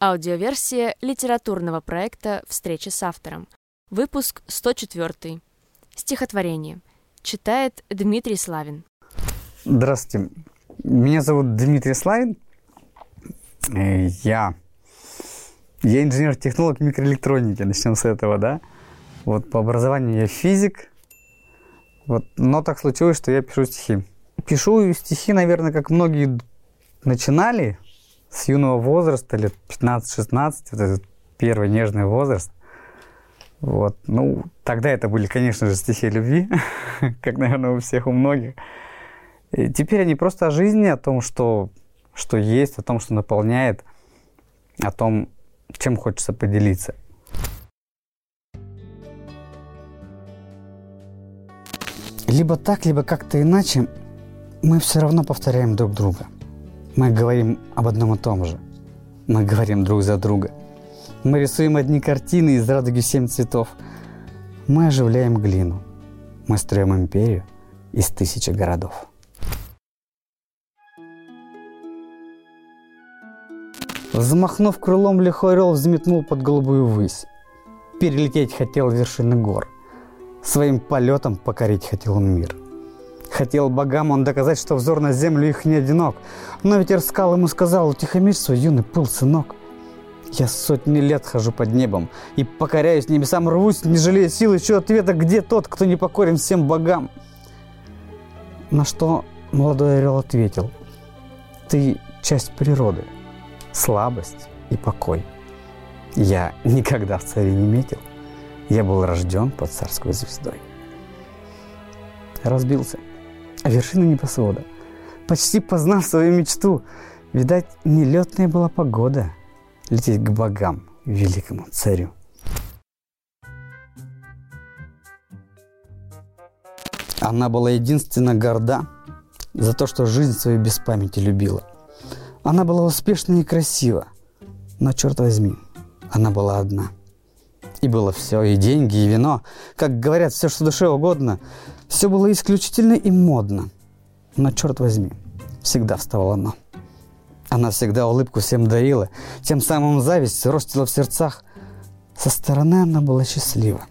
Аудиоверсия литературного проекта «Встреча с автором». Выпуск 104. Стихотворение. Читает Дмитрий Славин. Здравствуйте. Меня зовут Дмитрий Славин. Э, Я, я инженер-технолог микроэлектроники. Начнем с этого, да? Вот по образованию я физик. Вот, но так случилось, что я пишу стихи. Пишу стихи, наверное, как многие начинали с юного возраста, лет 15-16, вот этот первый нежный возраст. Вот. Ну, тогда это были, конечно же, стихи любви, как, наверное, у всех, у многих. И теперь они просто о жизни, о том, что, что есть, о том, что наполняет, о том, чем хочется поделиться. Либо так, либо как-то иначе мы все равно повторяем друг друга. Мы говорим об одном и том же. Мы говорим друг за друга. Мы рисуем одни картины из радуги семь цветов. Мы оживляем глину. Мы строим империю из тысячи городов. Взмахнув крылом, лихой орел взметнул под голубую высь. Перелететь хотел вершины гор. Своим полетом покорить хотел он мир. Хотел богам он доказать, что взор на землю их не одинок. Но ветер скал ему сказал, утихомирь свой юный пыл, сынок. Я сотни лет хожу под небом и покоряюсь небесам, рвусь, не жалея сил, еще ответа, где тот, кто не покорен всем богам. На что молодой орел ответил, ты часть природы, слабость и покой. Я никогда в царе не метил, я был рожден под царской звездой. Разбился, вершина небосвода. Почти познав свою мечту, видать, нелетная была погода лететь к богам, великому царю. Она была единственно горда за то, что жизнь свою без памяти любила. Она была успешна и красива, но, черт возьми, она была одна. И было все, и деньги, и вино, как говорят, все, что душе угодно. Все было исключительно и модно. Но, черт возьми, всегда вставало «но». Она всегда улыбку всем дарила, тем самым зависть ростила в сердцах. Со стороны она была счастлива.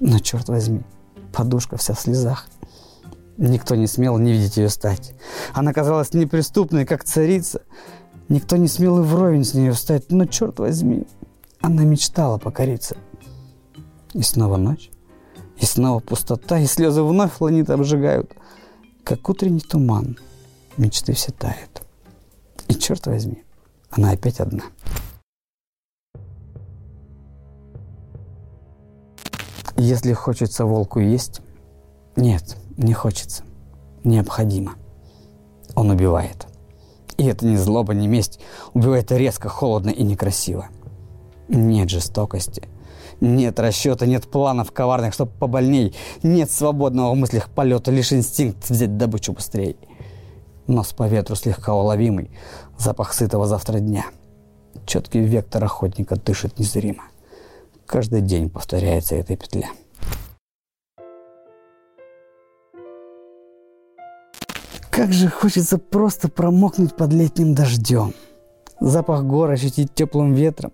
Но, черт возьми, подушка вся в слезах. Никто не смел не видеть ее стать. Она казалась неприступной, как царица. Никто не смел и вровень с нее встать. Но, черт возьми, она мечтала покориться. И снова ночь, и снова пустота, и слезы вновь ланит обжигают. Как утренний туман, мечты все тают. И черт возьми, она опять одна. Если хочется волку есть, нет, не хочется, необходимо. Он убивает. И это не злоба, не месть. Убивает резко, холодно и некрасиво. Нет жестокости. Нет расчета, нет планов коварных, чтоб побольней. Нет свободного в мыслях полета, лишь инстинкт взять добычу быстрее. Нос по ветру слегка уловимый, запах сытого завтра дня. Четкий вектор охотника дышит незримо. Каждый день повторяется эта петля. Как же хочется просто промокнуть под летним дождем. Запах гор ощутить теплым ветром.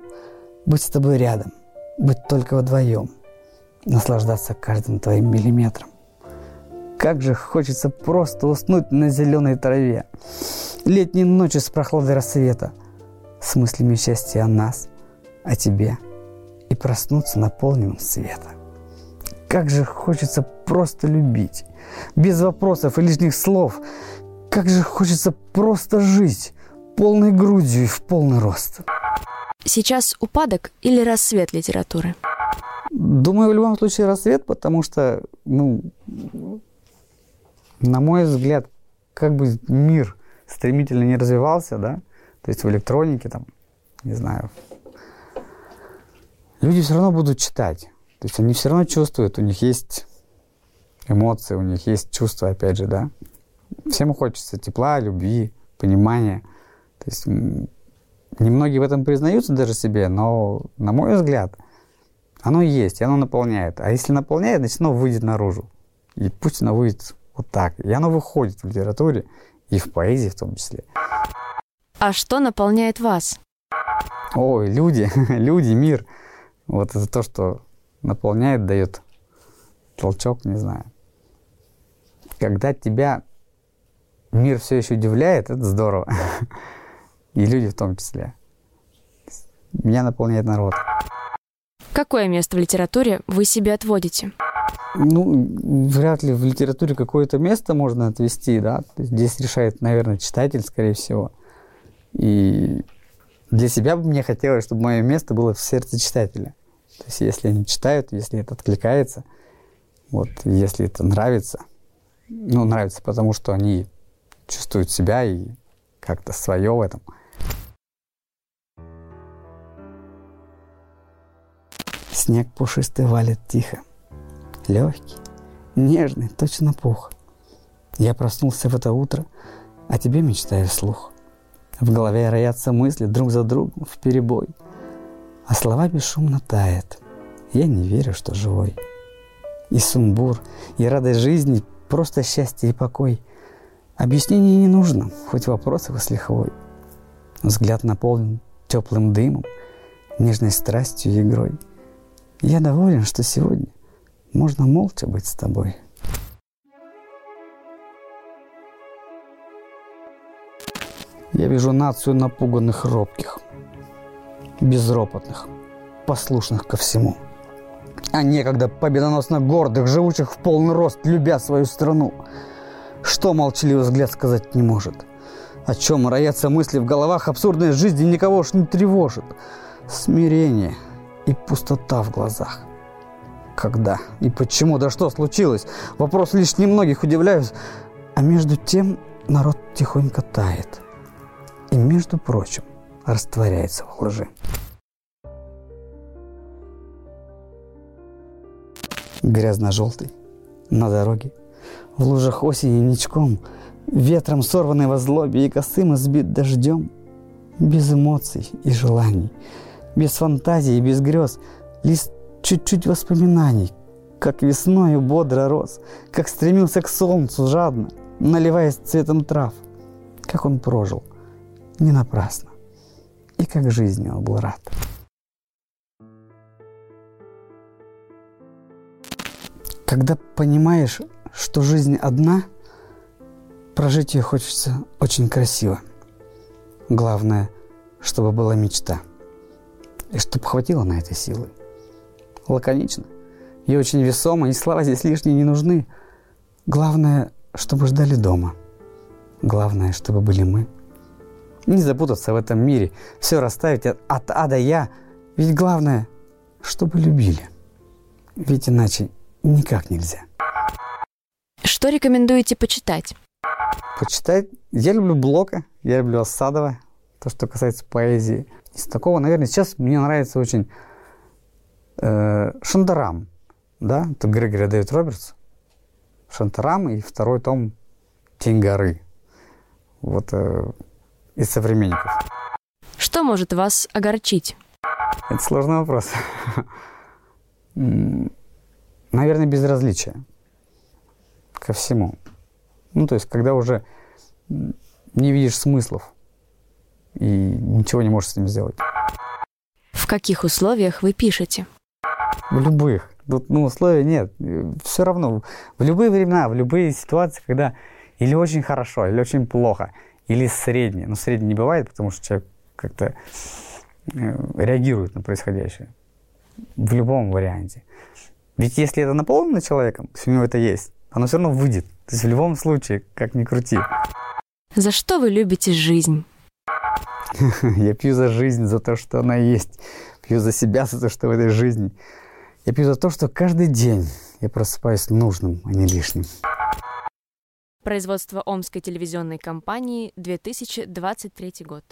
Быть с тобой рядом. Быть только вдвоем. Наслаждаться каждым твоим миллиметром. Как же хочется просто уснуть на зеленой траве. Летней ночи с прохладой рассвета. С мыслями счастья о нас, о тебе. И проснуться наполненным света. Как же хочется просто любить. Без вопросов и лишних слов. Как же хочется просто жить. Полной грудью и в полный рост. Сейчас упадок или рассвет литературы? Думаю, в любом случае рассвет, потому что, ну, на мой взгляд, как бы мир стремительно не развивался, да, то есть в электронике, там, не знаю, люди все равно будут читать. То есть они все равно чувствуют, у них есть эмоции, у них есть чувства, опять же, да. Всем хочется тепла, любви, понимания. То есть немногие в этом признаются даже себе, но, на мой взгляд, оно есть, и оно наполняет. А если наполняет, значит, оно выйдет наружу. И пусть оно выйдет вот так. И оно выходит в литературе и в поэзии в том числе. А что наполняет вас? Ой, люди, люди, мир. Вот это то, что наполняет, дает толчок, не знаю. Когда тебя мир все еще удивляет, это здорово. И люди в том числе. Меня наполняет народ. Какое место в литературе вы себе отводите? Ну, вряд ли в литературе какое-то место можно отвести, да. Здесь решает, наверное, читатель, скорее всего. И для себя бы мне хотелось, чтобы мое место было в сердце читателя. То есть, если они читают, если это откликается, вот, если это нравится, ну, нравится, потому что они чувствуют себя и как-то свое в этом. Снег пушистый валит тихо, легкий, нежный, точно пух. Я проснулся в это утро, о тебе мечтаю вслух. В голове роятся мысли друг за другом в перебой, а слова бесшумно тает. Я не верю, что живой. И сумбур, и радость жизни, просто счастье и покой. Объяснений не нужно, хоть вопросы с лихвой. Взгляд наполнен теплым дымом, нежной страстью и игрой. Я доволен, что сегодня можно молча быть с тобой. Я вижу нацию напуганных робких, безропотных, послушных ко всему. А некогда победоносно гордых, живущих в полный рост, любя свою страну. Что молчаливый взгляд сказать не может? О чем роятся мысли в головах, абсурдной жизни никого ж не тревожит. Смирение – и пустота в глазах. Когда и почему, да что случилось? Вопрос лишь немногих удивляюсь. А между тем народ тихонько тает. И, между прочим, растворяется в лжи. Грязно-желтый, на дороге, в лужах осени ничком, ветром сорванный во злобе и косым избит дождем, без эмоций и желаний – без фантазии без грез, лишь чуть-чуть воспоминаний, как весною бодро рос, как стремился к солнцу жадно, наливаясь цветом трав, как он прожил, не напрасно, и как жизни он был рад. Когда понимаешь, что жизнь одна, прожить ее хочется очень красиво. Главное, чтобы была мечта – и чтобы хватило на это силы. Лаконично. И очень весомо, и слова здесь лишние не нужны. Главное, чтобы ждали дома. Главное, чтобы были мы. Не запутаться в этом мире, все расставить от, от А до Я. Ведь главное, чтобы любили. Ведь иначе никак нельзя. Что рекомендуете почитать? Почитать? Я люблю Блока, я люблю Осадова, то, что касается поэзии. Из такого, наверное, сейчас мне нравится очень э, Шандарам, да, это Грегори Дэвид Робертс, Шантарам и второй том «Тень горы». Вот э, из современников. Что может вас огорчить? Это сложный вопрос. Наверное, безразличие ко всему. Ну, то есть, когда уже не видишь смыслов и ничего не можешь с ним сделать. В каких условиях вы пишете? В любых. Тут ну, условий нет. Все равно. В любые времена, в любые ситуации, когда или очень хорошо, или очень плохо, или среднее. Но среднее не бывает, потому что человек как-то э, реагирует на происходящее. В любом варианте. Ведь если это наполнено человеком, если у него это есть, оно все равно выйдет. То есть в любом случае, как ни крути. За что вы любите жизнь? Я пью за жизнь, за то, что она есть. Пью за себя, за то, что в этой жизни. Я пью за то, что каждый день я просыпаюсь нужным, а не лишним. Производство Омской телевизионной компании, 2023 год.